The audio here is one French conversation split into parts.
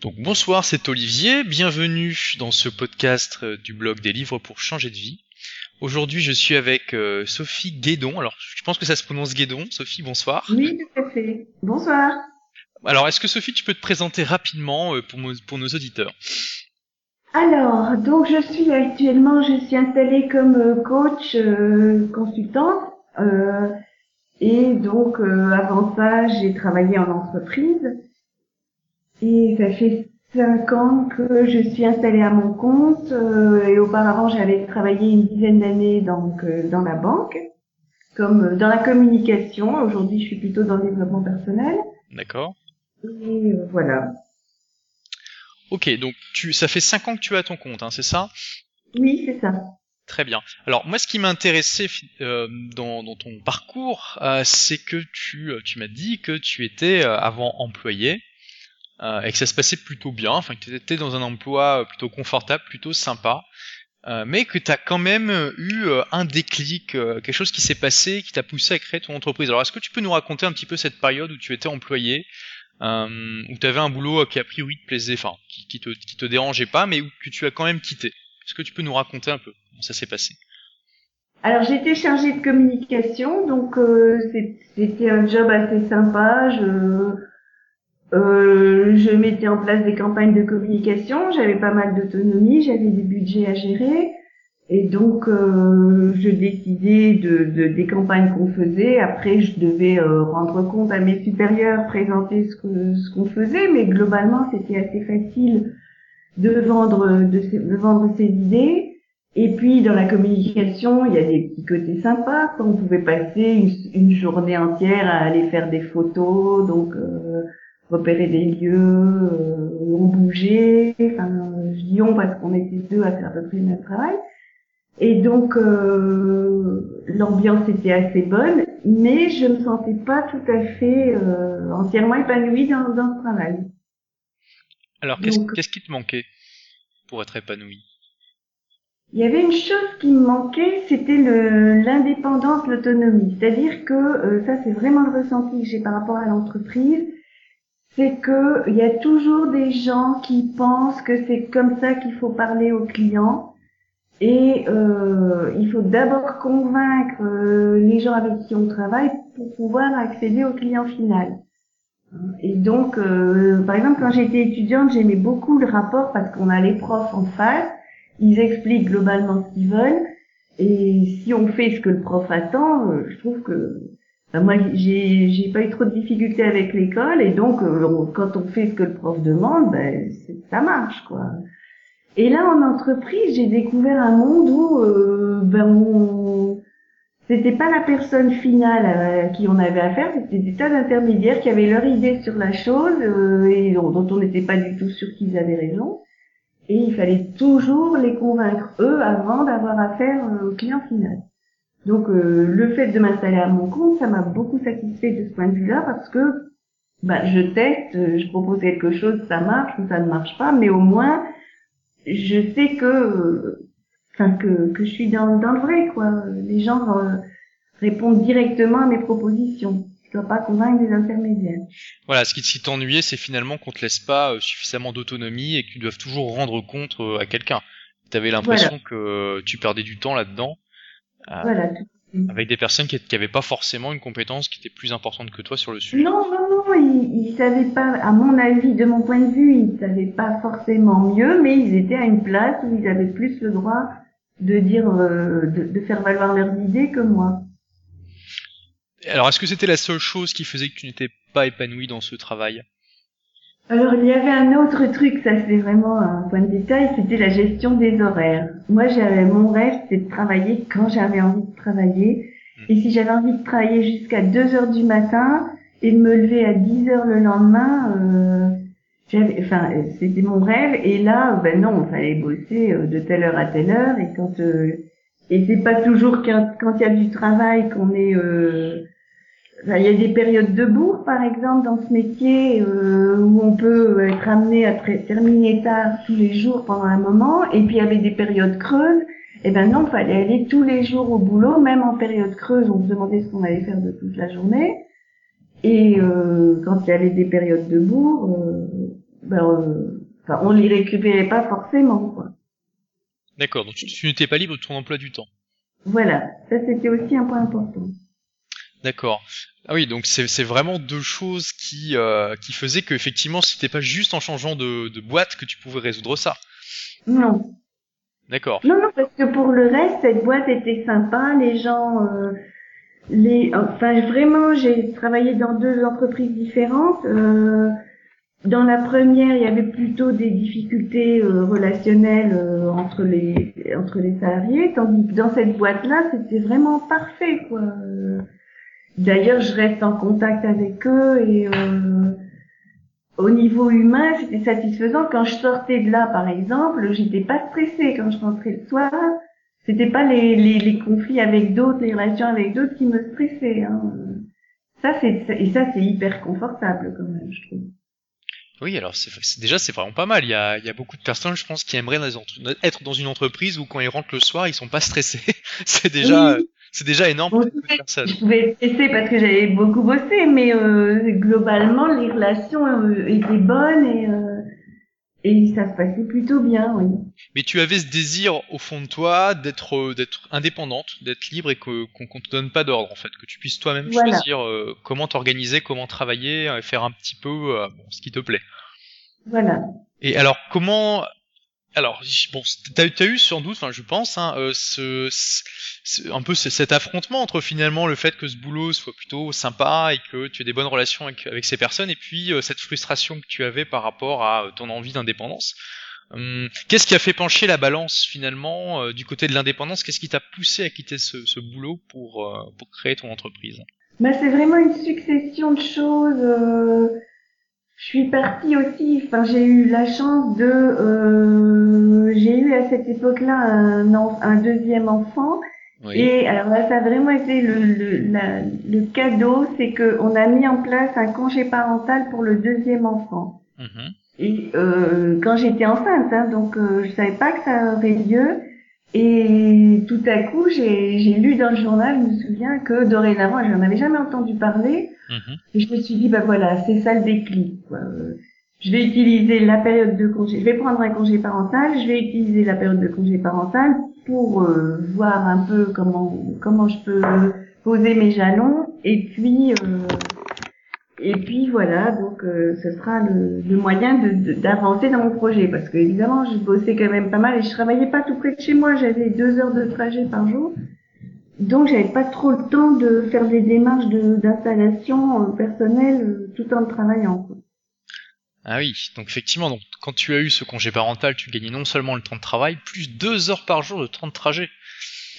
Donc bonsoir, c'est Olivier, bienvenue dans ce podcast euh, du blog des livres pour changer de vie. Aujourd'hui, je suis avec euh, Sophie Guédon. Alors, je pense que ça se prononce Guédon. Sophie, bonsoir. Oui, tout à fait. Bonsoir. Alors, est-ce que Sophie, tu peux te présenter rapidement euh, pour, pour nos auditeurs? Alors, donc je suis actuellement, je suis installée comme coach consultante. et donc, avant ça, j'ai travaillé en entreprise. Et ça fait cinq ans que je suis installée à mon compte euh, et auparavant j'avais travaillé une dizaine d'années donc euh, dans la banque, comme euh, dans la communication. Aujourd'hui je suis plutôt dans le développement personnel. D'accord. Et voilà. Ok, donc tu, ça fait cinq ans que tu à ton compte, hein, c'est ça? Oui, c'est ça. Très bien. Alors moi, ce qui m'intéressait euh, dans, dans, ton parcours, c'est que tu, tu m'as dit que tu étais avant employé euh, et que ça se passait plutôt bien, enfin que tu étais dans un emploi euh, plutôt confortable, plutôt sympa, euh, mais que tu as quand même eu un déclic, quelque chose qui s'est passé, qui t'a poussé à créer ton entreprise. Alors est-ce que tu peux nous raconter un petit peu cette période où tu étais employé, où tu avais un boulot qui a priori te plaisait, enfin qui, qui, te, qui te dérangeait pas, mais où, que tu as quand même quitté? Est-ce que tu peux nous raconter un peu comment ça s'est passé? Alors j'étais chargée de communication, donc c'était un job assez sympa. Je euh, je mettais en place des campagnes de communication, j'avais pas mal d'autonomie, j'avais des budgets à gérer, et donc euh, je décidais de, de, des campagnes qu'on faisait. Après, je devais euh, rendre compte à mes supérieurs, présenter ce que ce qu'on faisait, mais globalement, c'était assez facile de vendre de, de, vendre ses idées. Et puis dans la communication, il y a des petits côtés sympas. On pouvait passer une, une journée entière à aller faire des photos, donc euh, repérer des lieux, euh, on bougeait, enfin je dis on parce qu'on était deux à faire à peu près le même travail. Et donc euh, l'ambiance était assez bonne, mais je me sentais pas tout à fait euh, entièrement épanouie dans, dans ce travail. Alors qu'est-ce qui te manquait pour être épanouie? Il y avait une chose qui me manquait, c'était l'indépendance, l'autonomie. C'est-à-dire que euh, ça, c'est vraiment le ressenti que j'ai par rapport à l'entreprise c'est que il y a toujours des gens qui pensent que c'est comme ça qu'il faut parler aux clients. Et euh, il faut d'abord convaincre euh, les gens avec qui on travaille pour pouvoir accéder au client final. Et donc, euh, par exemple, quand j'étais étudiante, j'aimais beaucoup le rapport parce qu'on a les profs en face, ils expliquent globalement ce qu'ils veulent, et si on fait ce que le prof attend, euh, je trouve que ben, moi, j'ai, j'ai pas eu trop de difficultés avec l'école et donc euh, quand on fait ce que le prof demande, ben ça marche quoi. Et là, en entreprise, j'ai découvert un monde où euh, ben on... c'était pas la personne finale à qui on avait affaire, c'était des tas d'intermédiaires qui avaient leur idée sur la chose euh, et dont, dont on n'était pas du tout sûr qu'ils avaient raison. Et il fallait toujours les convaincre eux avant d'avoir affaire au client final. Donc euh, le fait de m'installer à mon compte, ça m'a beaucoup satisfait de ce point de vue-là parce que bah, je teste, euh, je propose quelque chose, ça marche ou ça ne marche pas, mais au moins je sais que, euh, enfin que, que je suis dans, dans le vrai quoi. Les gens répondent directement à mes propositions. Je dois pas convaincre des intermédiaires. Voilà, ce qui t'ennuyait, c'est finalement qu'on te laisse pas suffisamment d'autonomie et que tu dois toujours rendre compte à quelqu'un. Tu avais l'impression que tu perdais du temps là-dedans voilà. Avec des personnes qui n'avaient pas forcément une compétence qui était plus importante que toi sur le sujet. Non, non, non, ils, ils savaient pas, à mon avis, de mon point de vue, ils savaient pas forcément mieux, mais ils étaient à une place où ils avaient plus le droit de dire, euh, de, de faire valoir leurs idées que moi. Alors, est-ce que c'était la seule chose qui faisait que tu n'étais pas épanoui dans ce travail? Alors il y avait un autre truc, ça c'est vraiment un point de détail, c'était la gestion des horaires. Moi j'avais mon rêve, c'était de travailler quand j'avais envie de travailler. Et si j'avais envie de travailler jusqu'à 2 heures du matin et de me lever à 10 heures le lendemain, euh, j'avais, enfin c'était mon rêve. Et là, ben non, il fallait bosser euh, de telle heure à telle heure. Et quand euh, et c'est pas toujours quand il y a du travail qu'on est euh, il y a des périodes de bourre, par exemple, dans ce métier, euh, où on peut être amené à terminer tard tous les jours pendant un moment, et puis il y avait des périodes creuses. Et eh ben non, il fallait aller tous les jours au boulot, même en période creuse, on se demandait ce qu'on allait faire de toute la journée. Et euh, quand il y avait des périodes de bourre, euh, ben, euh, enfin, on les récupérait pas forcément, quoi. D'accord, donc tu, tu n'étais pas libre de ton emploi du temps. Voilà, ça c'était aussi un point important. D'accord. Ah oui, donc c'est vraiment deux choses qui euh, qui faisaient que effectivement c'était pas juste en changeant de, de boîte que tu pouvais résoudre ça. Non, D'accord. non, non, parce que pour le reste, cette boîte était sympa, les gens, euh, les, enfin vraiment, j'ai travaillé dans deux entreprises différentes. euh, dans la première, il y avait plutôt des difficultés relationnelles entre les entre les salariés, tandis que dans cette boîte-là, c'était vraiment parfait, quoi. D'ailleurs, je reste en contact avec eux et euh, au niveau humain, c'était satisfaisant. Quand je sortais de là, par exemple, j'étais pas stressée quand je rentrais le soir. C'était pas les, les, les conflits avec d'autres, les relations avec d'autres qui me stressaient. Hein. Ça, c'est et ça, c'est hyper confortable quand même, je trouve. Oui, alors déjà c'est vraiment pas mal. Il y a il y a beaucoup de personnes, je pense, qui aimeraient être dans une entreprise où quand ils rentrent le soir, ils sont pas stressés. c'est déjà Oui. c'est déjà énorme pour de personnes. Je pouvais être stressée parce que j'avais beaucoup bossé, mais euh, globalement, les relations euh, étaient bonnes et, euh, et ça se passait plutôt bien, oui. Mais tu avais ce désir au fond de toi d'être euh, d'être indépendante, d'être libre et qu'on qu'on te donne pas d'ordre en fait, que tu puisses toi-même Voilà. choisir euh, comment t'organiser, comment travailler et faire un petit peu euh, bon, ce qui te plaît. Voilà. Et alors comment alors bon t'as as eu sans doute, enfin je pense, hein, euh, ce, ce- un peu ce- cet affrontement entre finalement le fait que ce boulot soit plutôt sympa et que tu aies des bonnes relations avec, avec ces personnes et puis euh, cette frustration que tu avais par rapport à euh, ton envie d'indépendance. Hum, Qu'est-ce qui a fait pencher la balance finalement euh, du côté de l'indépendance? Qu'est-ce qui t'a poussé à quitter ce, ce boulot pour, euh, pour créer ton entreprise? Bah, c'est vraiment une succession de choses. Je suis partie aussi, enfin j'ai eu la chance de, euh, j'ai eu à cette époque-là un, un deuxième enfant. Et alors là, ça a vraiment été le, le, la- le cadeau, c'est que on a mis en place un congé parental pour le deuxième enfant. Mhm. Et euh, quand j'étais enceinte, hein, donc euh, je savais pas que ça aurait lieu. Et tout à coup, j'ai lu dans le journal, je me souviens que dorénavant, je n'en avais jamais entendu parler. Mhm. Et je me suis dit, bah voilà, c'est ça le déclic. Quoi. Je vais utiliser la période de congé, je vais prendre un congé parental, je vais utiliser la période de congé parental pour euh, voir un peu comment comment je peux poser mes jalons. Et puis euh, et puis voilà, donc euh, ce sera le, le moyen de- de- d'avancer dans mon projet parce que évidemment, je bossais quand même pas mal et je travaillais pas tout près de chez moi. J'avais deux heures de trajet par jour. Donc j'avais pas trop le temps de faire des démarches d'installation euh, personnelle euh, tout en travaillant. quoi. Ah oui, donc effectivement, donc quand tu as eu ce congé parental, tu gagnais non seulement le temps de travail, plus deux heures par jour de temps de trajet.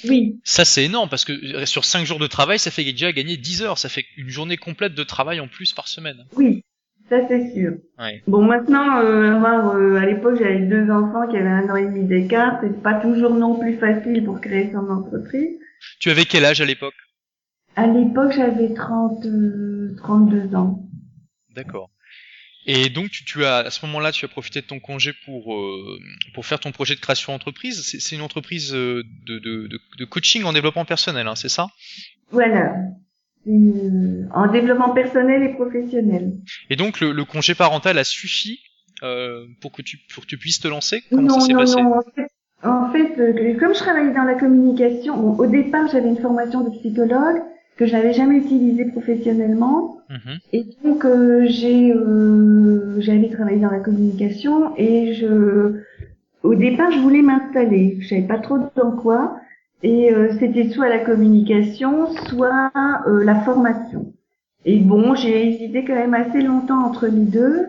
Oui, Ça c'est énorme parce que euh, sur 5 jours de travail, ça fait déjà gagner 10 heures, ça fait une journée complète de travail en plus par semaine. oui, ça c'est sûr. Ouais. Bon maintenant, euh, avoir, euh, à l'époque j'avais deux enfants qui avaient un an et demi d'écart, c'est pas toujours non plus facile pour créer son entreprise. Tu avais quel âge à l'époque? À l'époque j'avais 30, euh, 32 ans. D'accord. Et donc tu, tu as à ce moment-là, tu as profité de ton congé pour euh, pour faire ton projet de création d'entreprise. C'est c'est une entreprise euh, de, de, de, de coaching en développement personnel, hein, c'est ça? Voilà. Euh, en développement personnel et professionnel. Et donc le, le congé parental a suffi euh, pour que tu pour que tu puisses te lancer? Comment non, ça s'est non, passé? non. En fait, en fait, euh, comme je travaillais dans la communication, bon, au départ, j'avais une formation de psychologue que je n'avais jamais utilisée professionnellement. Mhm. Et donc, euh, j'ai, euh, j'allais travailler dans la communication et je, au départ, je voulais m'installer. Je savais pas trop dans quoi. Et euh, c'était soit la communication, soit euh, la formation. Et bon, j'ai hésité quand même assez longtemps entre les deux.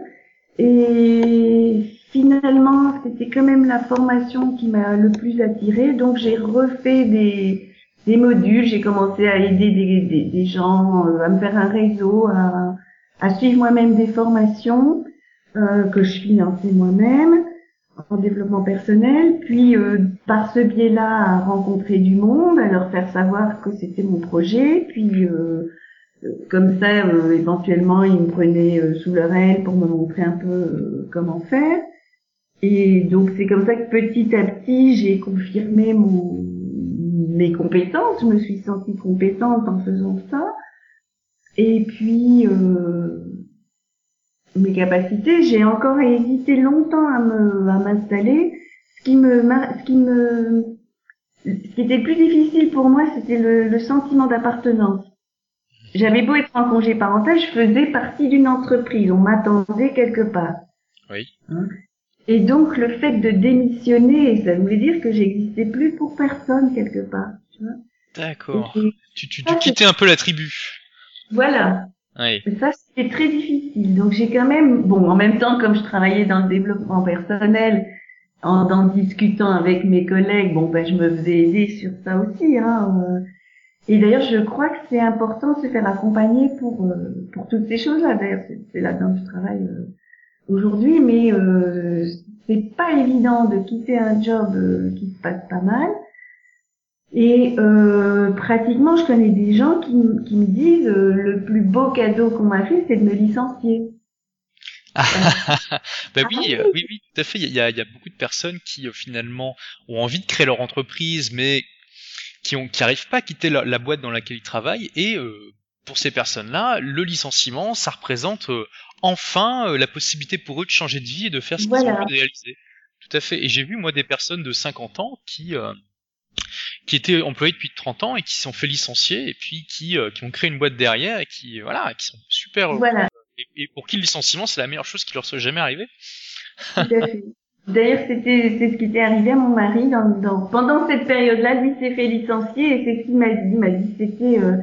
Et finalement, c'était quand même la formation qui m'a le plus attirée. Donc, j'ai refait des, des modules. J'ai commencé à aider des, des, gens, euh, à me faire un réseau, à, à suivre moi-même des formations euh, que je finançais moi-même en développement personnel, puis euh, par ce biais-là à rencontrer du monde, à leur faire savoir que c'était mon projet, puis euh, euh, comme ça, euh, éventuellement, ils me prenaient euh, sous leur aile pour me montrer un peu comment faire. Et donc c'est comme ça que petit à petit, j'ai confirmé mon, mes compétences. Je me suis sentie compétente en faisant ça. Et puis, euh, mes capacités, j'ai encore hésité longtemps à me à m'installer. Ce qui me ce qui me ce qui était le plus difficile pour moi, c'était le, le sentiment d'appartenance. J'avais beau être en congé parental, je faisais partie d'une entreprise, on m'attendait quelque part. Oui. Hein. Et donc le fait de démissionner, ça voulait dire que j'existais plus pour personne quelque part. D'accord. Tu, tu, tu quittais un peu la tribu. Voilà. Oui. Ça, c'était très difficile. Donc j'ai quand même, bon, en même temps, comme je travaillais dans le développement personnel, en, en discutant avec mes collègues, bon, ben, je me faisais aider sur ça aussi. Hein, euh. Et d'ailleurs, je crois que c'est important de se faire accompagner pour euh, pour toutes ces choses-là. D'ailleurs, c'est- c'est là-dedans que je travaille euh, aujourd'hui, mais euh, c'est pas évident de quitter un job euh, qui se passe pas mal. Et euh, pratiquement, je connais des gens qui, me disent euh, le plus beau cadeau qu'on m'a fait, c'est de me licencier. bah oui, oui. oui, oui, tout à fait. Il y a, il y a beaucoup de personnes qui finalement ont envie de créer leur entreprise, mais qui ont, qui arrivent pas à quitter la, la boîte dans laquelle ils travaillent. Et euh, pour ces personnes-là, le licenciement, ça représente euh, enfin euh, la possibilité pour eux de changer de vie et de faire ce qu'ils Voilà. ont envie de réaliser. Tout à fait. Et j'ai vu moi des personnes de 50 ans qui euh, qui étaient employés depuis 30 ans et qui se sont fait licencier et puis qui euh, qui ont créé une boîte derrière et qui voilà qui sont super. Voilà, et, et pour qui le licenciement c'est la meilleure chose qui leur soit jamais arrivée. tout à fait. D'ailleurs, c'était c'est ce qui était arrivé à mon mari dans, dans pendant cette période-là. Lui s'est fait licencier et c'est ce qu'il m'a dit. Il m'a dit c'était euh,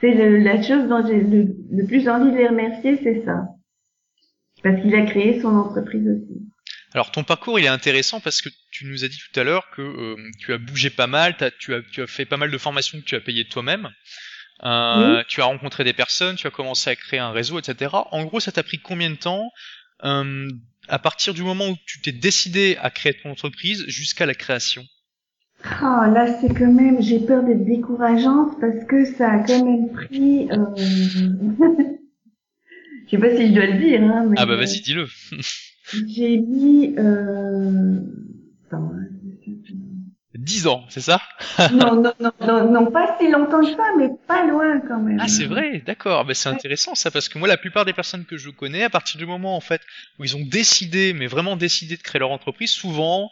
c'est la chose dont j'ai le, le plus envie de les remercier, c'est ça, parce qu'il a créé son entreprise aussi. Alors ton parcours il est intéressant parce que tu nous as dit tout à l'heure que euh, tu as bougé pas mal, t'as- tu as tu as fait pas mal de formations que tu as payées toi-même. Euh, Tu as rencontré des personnes, tu as commencé à créer un réseau, etc. En gros, ça t'a pris combien de temps euh, à partir du moment où tu t'es décidé à créer ton entreprise jusqu'à la création? Oh, là, c'est quand même, j'ai peur d'être décourageante parce que ça a quand même pris. Euh... je sais pas si je dois le dire, hein, mais Ah bah euh, vas-y, dis-le. j'ai mis. Euh... Attends, hein, je sais 10 ans, c'est ça? Non, non, non, non, non, pas si longtemps que ça, mais pas loin quand même. Ah c'est vrai, d'accord. Bah, c'est intéressant ça parce que moi la plupart des personnes que je connais, à partir du moment en fait où ils ont décidé, mais vraiment décidé de créer leur entreprise, souvent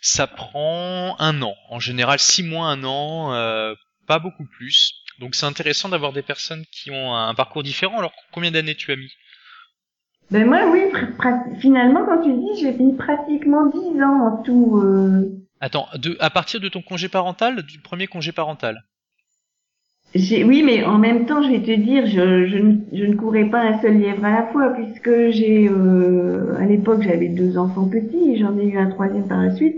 ça prend un an. En général six mois, un an, euh, pas beaucoup plus. Donc c'est intéressant d'avoir des personnes qui ont un parcours différent. Alors combien d'années tu as mis? Ben moi, oui, finalement, quand tu dis, j'ai mis pratiquement 10 ans en tout. Euh... Attends, de, à partir de ton congé parental, du premier congé parental? J'ai, oui, mais en même temps, je vais te dire, je, je, ne, je ne courais pas un seul lièvre à la fois, puisque j'ai, euh, à l'époque, j'avais deux enfants petits, j'en ai eu un troisième par la suite,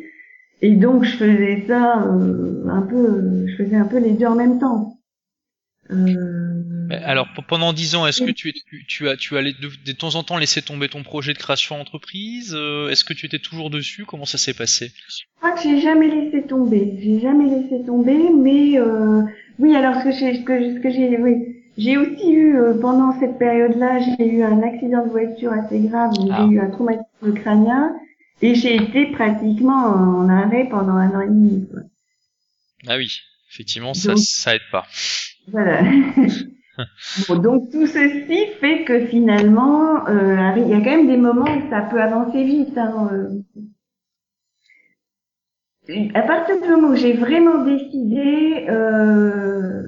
et donc je faisais ça euh, un peu, je faisais un peu les deux en même temps. Euh, Alors pendant dix ans, est-ce que tu, tu, tu as tu as de, de temps en temps laissé tomber ton projet de création d'entreprise Euh, Est-ce que tu étais toujours dessus? Comment ça s'est passé? Je crois que j'ai jamais laissé tomber. J'ai jamais laissé tomber, mais euh, oui. Alors ce que j'ai, ce que, j'ai, oui, j'ai aussi eu euh, pendant cette période-là, j'ai eu un accident de voiture assez grave. donc Ah. J'ai eu un traumatisme crânien et j'ai été pratiquement en arrêt pendant un an et demi. quoi. Ah oui, effectivement, ça Donc- ça aide pas. Voilà. bon, donc tout ceci fait que finalement, euh, il y a quand même des moments où ça peut avancer vite. Hein, euh. À partir du moment où j'ai vraiment décidé, euh,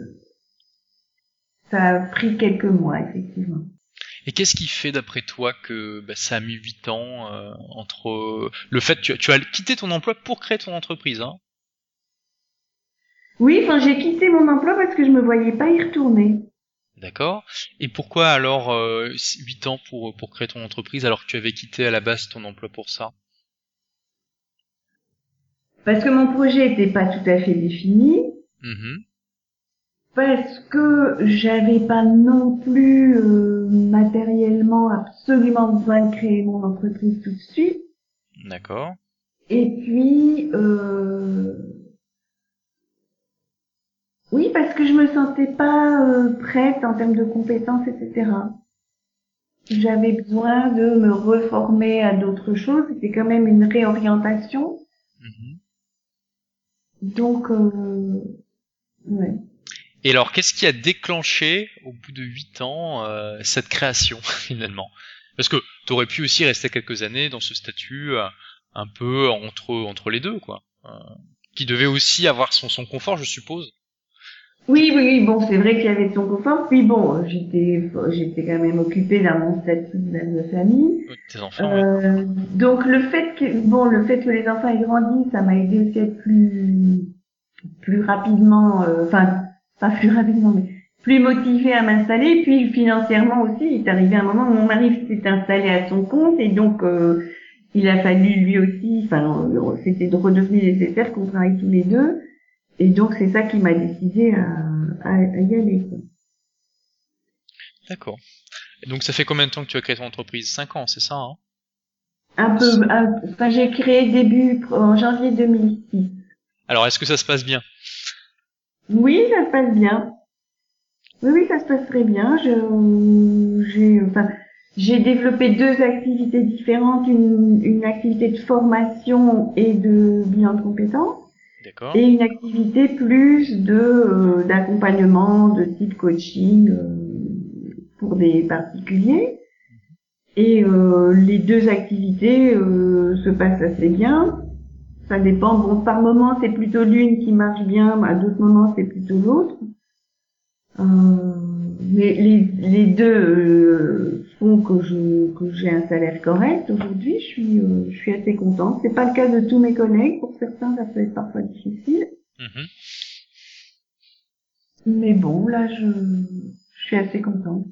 ça a pris quelques mois, effectivement. Et qu'est-ce qui fait d'après toi que bah, ça a mis huit ans euh, entre le fait que tu, as- tu as quitté ton emploi pour créer ton entreprise, hein? Oui, enfin, j'ai quitté mon emploi parce que je me voyais pas y retourner. D'accord. Et pourquoi alors euh, huit ans pour pour créer ton entreprise alors que tu avais quitté à la base ton emploi pour ça? Parce que mon projet était pas tout à fait défini. Mhm. Parce que j'avais pas non plus euh, matériellement absolument besoin de créer mon entreprise tout de suite. D'accord. Et puis, euh... oui, parce que je me sentais pas euh, prête en termes de compétences, etc. J'avais besoin de me reformer à d'autres choses. C'était quand même une réorientation. Mhm. Donc, euh... ouais. Et alors, qu'est-ce qui a déclenché au bout de huit ans euh, cette création finalement? Parce que tu aurais pu aussi rester quelques années dans ce statut euh, un peu entre entre les deux, quoi. Euh, qui devait aussi avoir son, son confort, je suppose. Oui, oui, oui, bon, c'est vrai qu'il y avait son confort. Puis bon, j'étais, j'étais quand même occupée dans mon statut de famille. Tes enfants. Euh, donc le fait que, bon, le fait que les enfants aient grandi, ça m'a aidé aussi à être plus, plus rapidement, euh, enfin, pas plus rapidement, mais plus motivée à m'installer. Puis financièrement aussi, il est arrivé un moment où mon mari s'est installé à son compte et donc euh, il a fallu lui aussi, enfin, c'était de redevenir nécessaire qu'on travaille tous les deux. Et donc c'est ça qui m'a décidé à, à, y aller. D'accord. Donc ça fait combien de temps que tu as créé ton entreprise? Cinq ans, c'est ça hein? Un peu. Enfin, j'ai créé début en janvier 2006. Alors est-ce que ça se passe bien? Oui, ça se passe bien. Oui, oui, ça se passe très bien. Je, j'ai, enfin, j'ai développé deux activités différentes, une, une activité de formation et de bilan de compétences et une activité plus de euh, d'accompagnement de type coaching euh, pour des particuliers. Et euh, les deux activités se passent assez bien. Ça dépend. Bon, par moment c'est plutôt l'une qui marche bien, à d'autres moments c'est plutôt l'autre. mais les, les deux que je que j'ai un salaire correct aujourd'hui, je suis euh, je suis assez contente. C'est pas le cas de tous mes collègues. Pour certains, ça peut être parfois difficile. Mhm. Mais bon, là, je, je suis assez contente.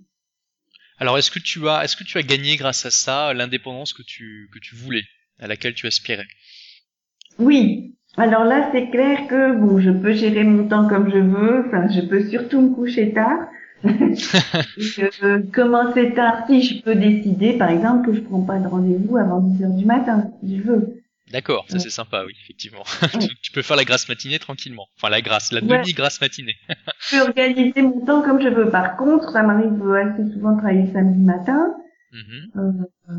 Alors, est-ce que tu as est-ce que tu as gagné grâce à ça l'indépendance que tu que tu voulais, à laquelle tu aspirais? Oui. Alors là, c'est clair que bon, je peux gérer mon temps comme je veux. Enfin, je peux surtout me coucher tard. euh, commencer tard, si je peux décider, par exemple, que je prends pas de rendez-vous avant 10 heures du matin, si je veux. D'accord, ça c'est sympa, oui, effectivement. tu peux faire la grasse matinée tranquillement. Enfin, la grasse, la demi-grasse matinée. je peux organiser mon temps comme je veux. Par contre, ça m'arrive assez souvent de travailler samedi matin. Mm-hmm. euh,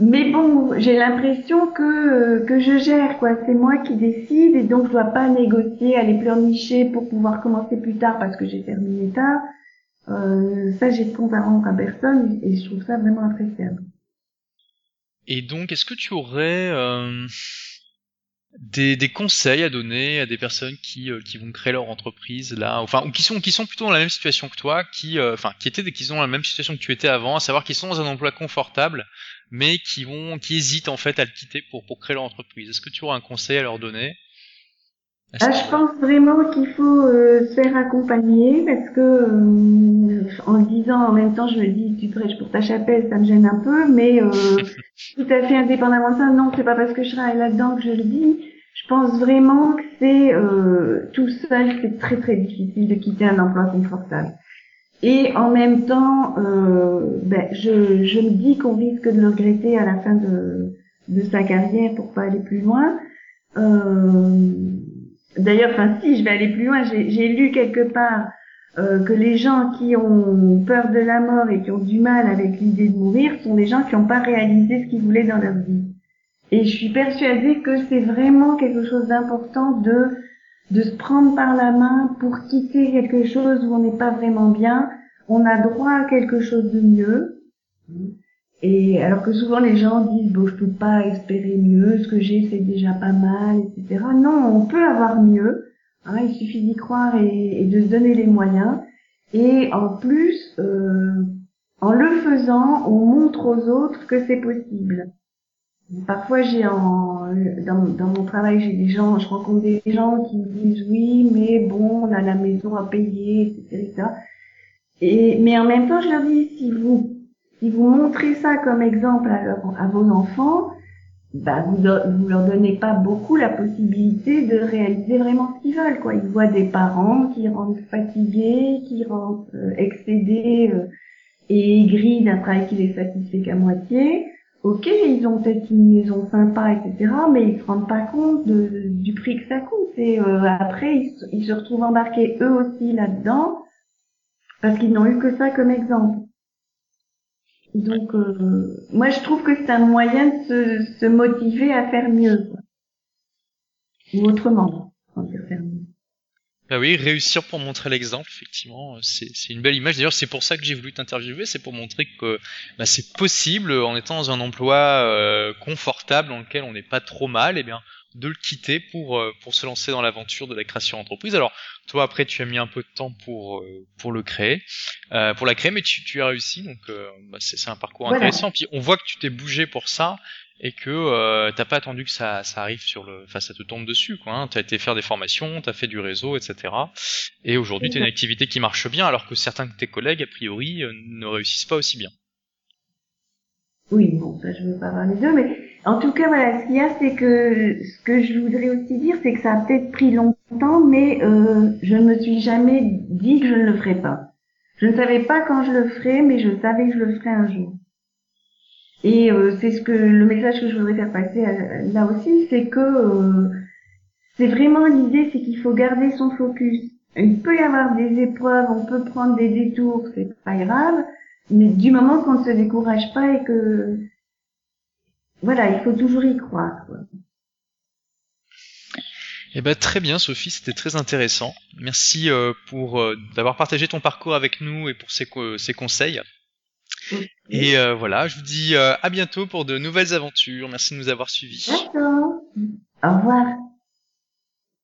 mais bon, j'ai l'impression que que je gère quoi. C'est moi qui décide et donc je dois pas négocier, aller pleurnicher pour pouvoir commencer plus tard parce que j'ai terminé tard. Euh, ça, j'ai de compte à rendre à personne et je trouve ça vraiment appréciable. Et donc, est-ce que tu aurais euh, des, des conseils à donner à des personnes qui, euh, qui vont créer leur entreprise là, enfin, ou qui sont qui sont plutôt dans la même situation que toi, qui, euh, enfin, qui étaient qui sont la même situation que tu étais avant, à savoir qu'ils sont dans un emploi confortable mais qui vont, qui hésitent en fait à le quitter pour pour créer leur entreprise. Est-ce que tu auras un conseil à leur donner? Ah, je pense vraiment qu'il faut euh, se faire accompagner parce que euh, en le disant en même temps je me dis tu prêches pour ta chapelle ça me gêne un peu mais euh, tout à fait indépendamment de ça non c'est pas parce que je travaille là-dedans que je le dis. Je pense vraiment que c'est tout seul c'est très très difficile de quitter un emploi confortable et en même temps, euh, ben, je, je me dis qu'on risque de le regretter à la fin de, de sa carrière pour pas aller plus loin. Euh, D'ailleurs, enfin si, je vais aller plus loin. J'ai lu quelque part euh, que les gens qui ont peur de la mort et qui ont du mal avec l'idée de mourir sont des gens qui n'ont pas réalisé ce qu'ils voulaient dans leur vie. Et je suis persuadée que c'est vraiment quelque chose d'important de de se prendre par la main pour quitter quelque chose où on n'est pas vraiment bien. On a droit à quelque chose de mieux. Et alors que souvent les gens disent bon je peux pas espérer mieux, ce que j'ai c'est déjà pas mal, etc. Non, on peut avoir mieux. Hein, il suffit d'y croire et, de se donner les moyens. Et en plus, euh, en le faisant, on montre aux autres que c'est possible. Parfois, j'ai en, dans, dans mon travail, j'ai des gens, je rencontre des gens qui me disent oui, mais bon, on a la maison à payer, etc., Et, mais en même temps, je leur dis, si vous, si vous montrez ça comme exemple à, à vos enfants, bah, vous, vous leur donnez pas beaucoup la possibilité de réaliser vraiment ce qu'ils veulent, quoi. Ils voient des parents qui rentrent fatigués, qui rentrent euh, excédés euh, et aigris d'un travail qui les satisfait qu'à moitié ok, ils ont peut-être une maison sympa, etc., mais ils se rendent pas compte du prix que ça coûte. Et euh, après, ils, se retrouvent embarqués eux aussi là-dedans, parce qu'ils n'ont eu que ça comme exemple. Donc, euh, moi, je trouve que c'est un moyen de se, se, motiver à faire mieux, ou autrement. Bah oui, réussir pour montrer l'exemple, effectivement, c'est une belle image. D'ailleurs, c'est pour ça que j'ai voulu t'interviewer, c'est pour montrer que bah, c'est possible, en étant dans un emploi euh, confortable dans lequel on n'est pas trop mal, et eh bien de le quitter pour euh, pour se lancer dans l'aventure de la création d'entreprise. Alors toi après tu as mis un peu de temps pour euh, pour le créer, euh, pour la créer, mais tu, tu as réussi donc bah, c'est un parcours intéressant. Puis on voit que tu t'es bougé pour ça et que euh, t'as pas attendu que ça, ça arrive sur le, enfin ça te tombe dessus quoi. Hein. T'as été faire des formations, t'as fait du réseau, etc. Et aujourd'hui t'as une activité qui marche bien alors que certains de tes collègues a priori ne réussissent pas aussi bien. Oui, bon, ça je veux pas parler d'eux, mais en tout cas, voilà, ce qu'il y a, c'est que ce que je voudrais aussi dire, c'est que ça a peut-être pris longtemps, mais euh, je ne me suis jamais dit que je ne le ferais pas. Je ne savais pas quand je le ferais, mais je savais que je le ferais un jour. Et euh, c'est ce que le message que je voudrais faire passer là aussi, c'est que euh, c'est vraiment l'idée, c'est qu'il faut garder son focus. Il peut y avoir des épreuves, on peut prendre des détours, c'est pas grave, mais du moment qu'on ne se décourage pas et que voilà, il faut toujours y croire. Eh ben très bien Sophie, c'était très intéressant. Merci euh, pour euh, d'avoir partagé ton parcours avec nous et pour ces, ces conseils. Et euh, voilà, je vous dis à bientôt pour de nouvelles aventures. Merci de nous avoir suivis. D'accord. Au revoir.